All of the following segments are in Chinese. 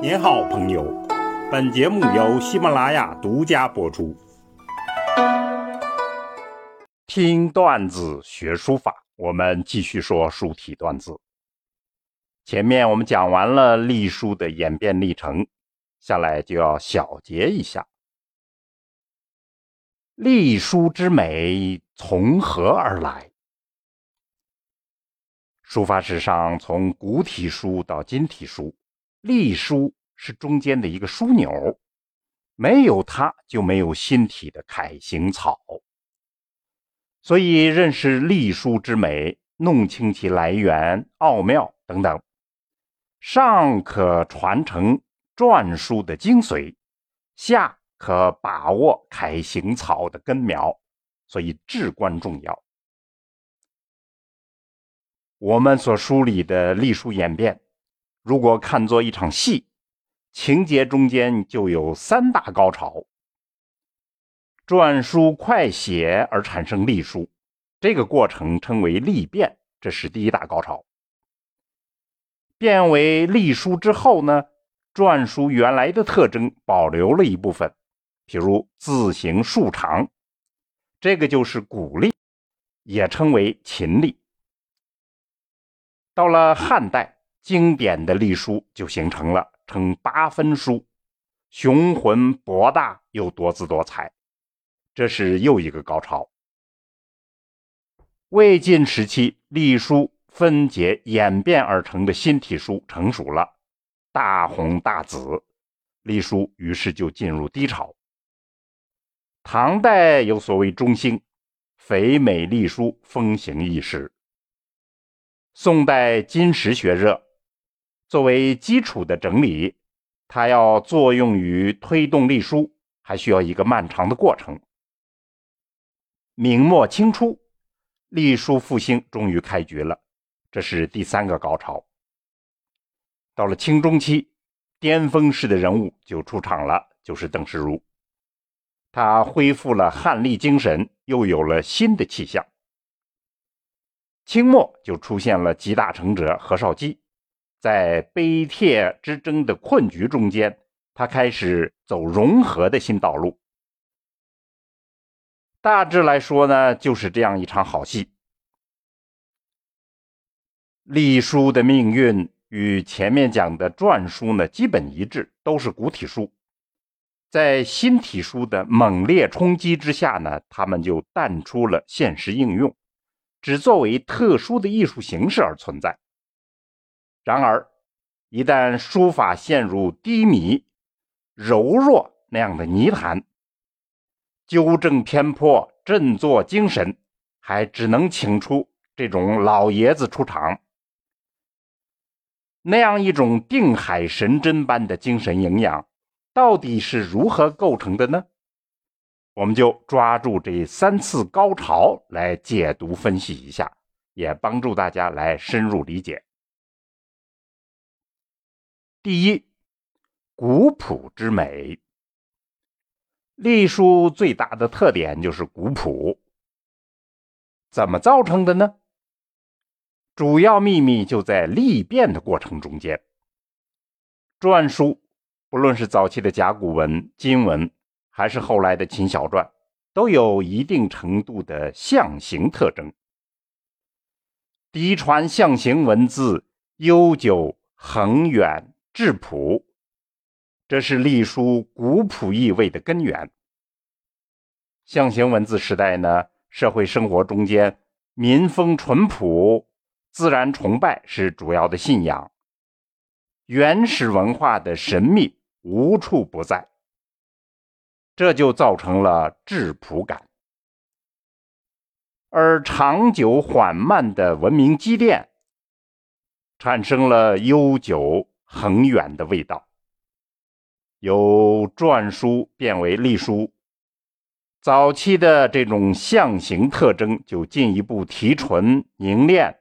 您好，朋友。本节目由喜马拉雅独家播出。听段子学书法，我们继续说书体段子。前面我们讲完了隶书的演变历程，下来就要小结一下。隶书之美从何而来？书法史上，从古体书到今体书，隶书是中间的一个枢纽，没有它就没有新体的楷行草。所以，认识隶书之美，弄清其来源、奥妙等等，上可传承篆书的精髓，下。可把握楷行草的根苗，所以至关重要。我们所梳理的隶书演变，如果看作一场戏，情节中间就有三大高潮：篆书快写而产生隶书，这个过程称为隶变，这是第一大高潮。变为隶书之后呢，篆书原来的特征保留了一部分。比如字形竖长，这个就是古隶，也称为秦隶。到了汉代，经典的隶书就形成了，称八分书，雄浑博大又多姿多彩，这是又一个高潮。魏晋时期，隶书分解演变而成的新体书成熟了，大红大紫，隶书于是就进入低潮。唐代有所谓中兴，肥美隶书风行一时。宋代金石学热，作为基础的整理，它要作用于推动隶书，还需要一个漫长的过程。明末清初，隶书复兴终于开局了，这是第三个高潮。到了清中期，巅峰式的人物就出场了，就是邓石如。他恢复了汉隶精神，又有了新的气象。清末就出现了集大成者何绍基，在碑帖之争的困局中间，他开始走融合的新道路。大致来说呢，就是这样一场好戏。隶书的命运与前面讲的篆书呢基本一致，都是古体书。在新体书的猛烈冲击之下呢，他们就淡出了现实应用，只作为特殊的艺术形式而存在。然而，一旦书法陷入低迷、柔弱那样的泥潭，纠正偏颇、振作精神，还只能请出这种老爷子出场。那样一种定海神针般的精神营养。到底是如何构成的呢？我们就抓住这三次高潮来解读分析一下，也帮助大家来深入理解。第一，古朴之美。隶书最大的特点就是古朴，怎么造成的呢？主要秘密就在隶变的过程中间。篆书。不论是早期的甲骨文、金文，还是后来的秦小篆，都有一定程度的象形特征。嫡传象形文字悠久、恒远、质朴，这是隶书古朴意味的根源。象形文字时代呢，社会生活中间民风淳朴，自然崇拜是主要的信仰，原始文化的神秘。无处不在，这就造成了质朴感，而长久缓慢的文明积淀，产生了悠久恒远的味道。由篆书变为隶书，早期的这种象形特征就进一步提纯凝练，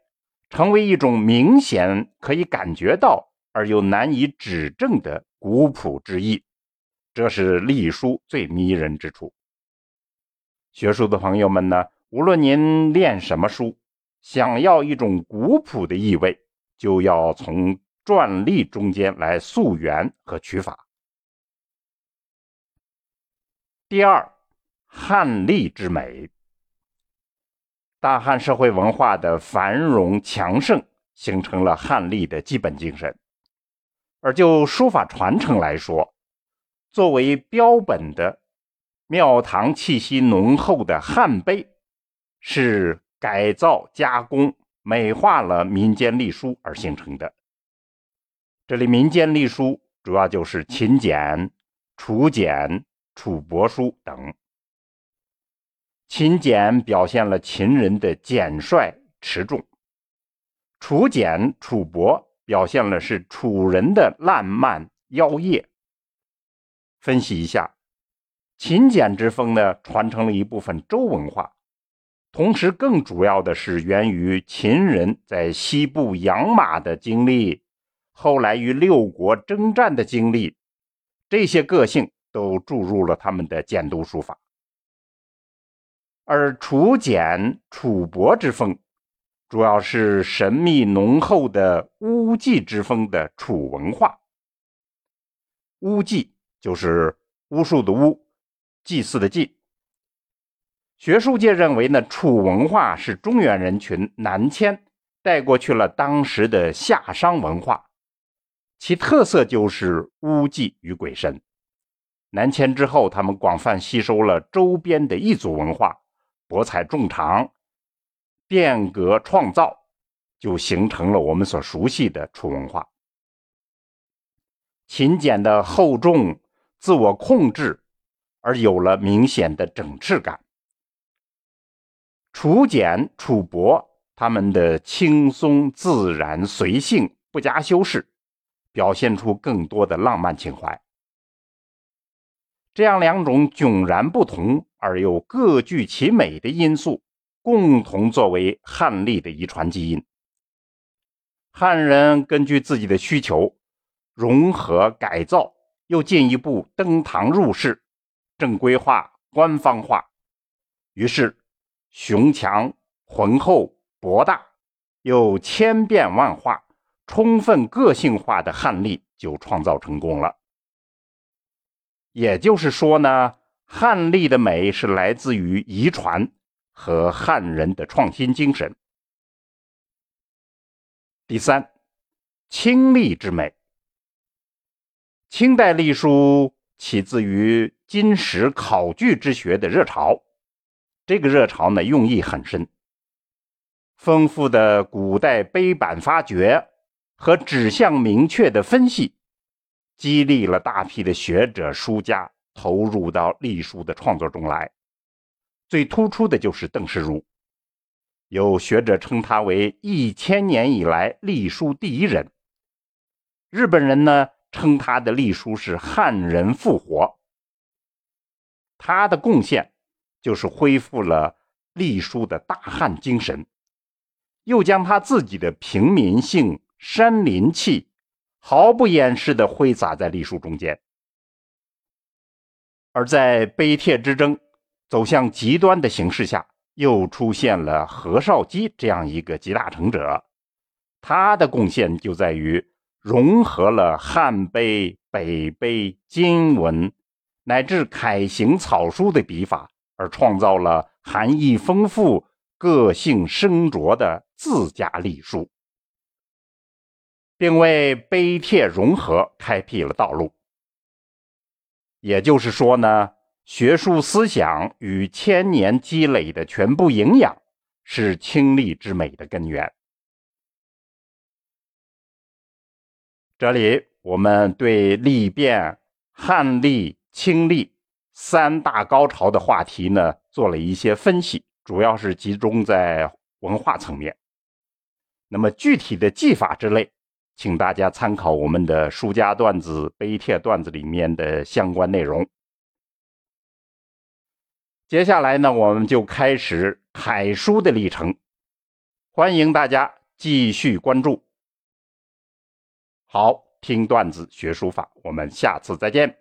成为一种明显可以感觉到而又难以指证的。古朴之意，这是隶书最迷人之处。学书的朋友们呢，无论您练什么书，想要一种古朴的意味，就要从篆隶中间来溯源和取法。第二，汉隶之美。大汉社会文化的繁荣强盛，形成了汉隶的基本精神。而就书法传承来说，作为标本的庙堂气息浓厚的汉碑，是改造加工。美化了民间隶书而形成的。这里民间隶书主要就是秦简、楚简、楚帛书等。秦简表现了秦人的简率持重，楚简、楚帛表现了是楚人的烂漫妖冶。分析一下，秦简之风呢，传承了一部分周文化。同时，更主要的是源于秦人在西部养马的经历，后来与六国征战的经历，这些个性都注入了他们的简牍书法。而楚简、楚帛之风，主要是神秘浓厚的巫祭之风的楚文化。巫祭就是巫术的巫，祭祀的祭。学术界认为呢，楚文化是中原人群南迁带过去了当时的夏商文化，其特色就是巫祭与鬼神。南迁之后，他们广泛吸收了周边的异族文化，博采众长，变革创造，就形成了我们所熟悉的楚文化。秦简的厚重、自我控制，而有了明显的整饬感。楚简、楚帛，他们的轻松自然、随性，不加修饰，表现出更多的浪漫情怀。这样两种迥然不同而又各具其美的因素，共同作为汉隶的遗传基因。汉人根据自己的需求，融合改造，又进一步登堂入室，正规化、官方化，于是。雄强、浑厚、博大，又千变万化、充分个性化的汉隶就创造成功了。也就是说呢，汉隶的美是来自于遗传和汉人的创新精神。第三，清隶之美。清代隶书起自于金石考据之学的热潮。这个热潮呢，用意很深。丰富的古代碑版发掘和指向明确的分析，激励了大批的学者书家投入到隶书的创作中来。最突出的就是邓世如，有学者称他为一千年以来隶书第一人。日本人呢，称他的隶书是汉人复活。他的贡献。就是恢复了隶书的大汉精神，又将他自己的平民性、山林气毫不掩饰地挥洒在隶书中间。而在碑帖之争走向极端的形势下，又出现了何绍基这样一个集大成者，他的贡献就在于融合了汉碑、北碑、金文乃至楷行草书的笔法。而创造了含义丰富、个性深着的自家隶书，并为碑帖融合开辟了道路。也就是说呢，学术思想与千年积累的全部营养，是清丽之美的根源。这里我们对历变、汉隶、清隶。三大高潮的话题呢，做了一些分析，主要是集中在文化层面。那么具体的技法之类，请大家参考我们的书家段子、碑帖段子里面的相关内容。接下来呢，我们就开始楷书的历程，欢迎大家继续关注。好，听段子学书法，我们下次再见。